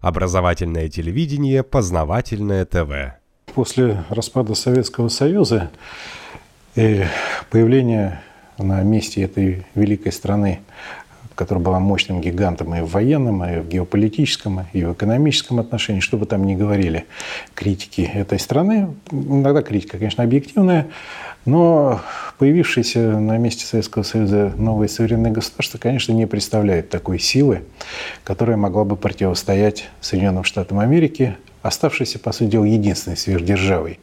Образовательное телевидение, познавательное ТВ. После распада Советского Союза и появления на месте этой великой страны которая была мощным гигантом и в военном, и в геополитическом, и в экономическом отношении, что бы там ни говорили критики этой страны. Иногда критика, конечно, объективная, но появившиеся на месте Советского Союза новые суверенные государства, конечно, не представляют такой силы, которая могла бы противостоять Соединенным Штатам Америки, оставшейся, по сути дела, единственной сверхдержавой.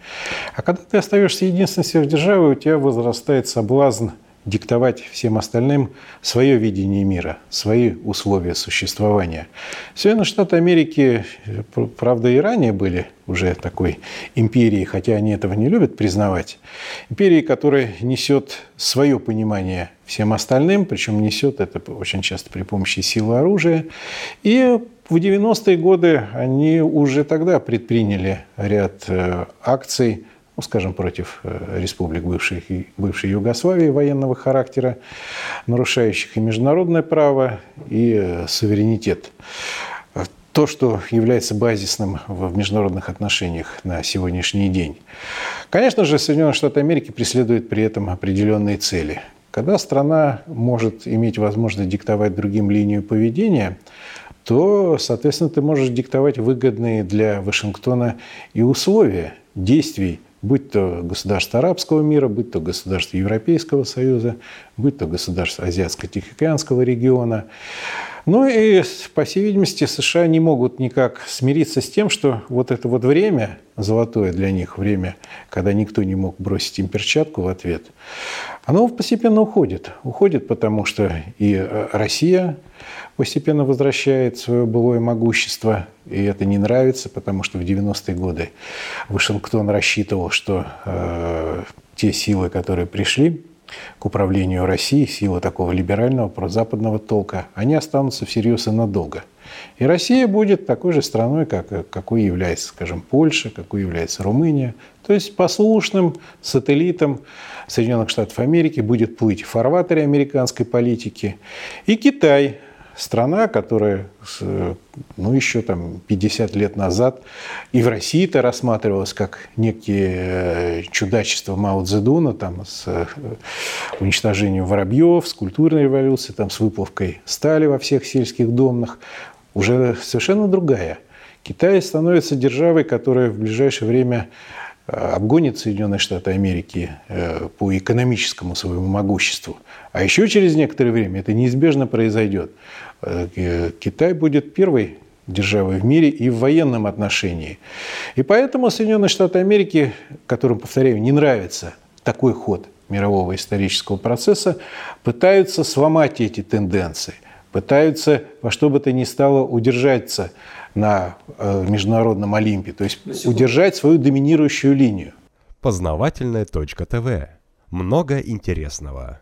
А когда ты остаешься единственной сверхдержавой, у тебя возрастает соблазн – диктовать всем остальным свое видение мира, свои условия существования. Соединенные Штаты Америки, правда, и ранее были уже такой империей, хотя они этого не любят признавать. Империей, которая несет свое понимание всем остальным, причем несет это очень часто при помощи силы оружия. И в 90-е годы они уже тогда предприняли ряд э, акций, ну, скажем, против э, республик бывшей, бывшей Югославии военного характера, нарушающих и международное право, и э, суверенитет. То, что является базисным в международных отношениях на сегодняшний день. Конечно же, Соединенные Штаты Америки преследуют при этом определенные цели. Когда страна может иметь возможность диктовать другим линию поведения, то, соответственно, ты можешь диктовать выгодные для Вашингтона и условия действий будь то государство арабского мира, будь то государство Европейского Союза, будь то государство Азиатско-Тихоокеанского региона. Ну и, по всей видимости, США не могут никак смириться с тем, что вот это вот время, золотое для них время, когда никто не мог бросить им перчатку в ответ, оно постепенно уходит. Уходит, потому что и э, Россия постепенно возвращает свое былое могущество, и это не нравится, потому что в 90-е годы Вашингтон рассчитывал, что э, те силы, которые пришли к управлению Россией, силы такого либерального, прозападного толка, они останутся всерьез и надолго. И Россия будет такой же страной, как, какой является, скажем, Польша, какой является Румыния. То есть послушным сателлитом Соединенных Штатов Америки будет плыть в фарватере американской политики. И Китай, страна, которая ну, еще там 50 лет назад и в России это рассматривалась как некие э, чудачества Мао Цзэдуна, там, с э, уничтожением воробьев, с культурной революцией, там, с выплавкой стали во всех сельских домах, уже совершенно другая. Китай становится державой, которая в ближайшее время э, обгонит Соединенные Штаты Америки по экономическому своему могуществу. А еще через некоторое время это неизбежно произойдет. Э, Китай будет первой державой в мире и в военном отношении. И поэтому Соединенные Штаты Америки, которым, повторяю, не нравится такой ход мирового исторического процесса, пытаются сломать эти тенденции, пытаются во что бы то ни стало удержаться на э, международном Олимпе, то есть удержать свою доминирующую линию. Познавательная точка ТВ. Много интересного.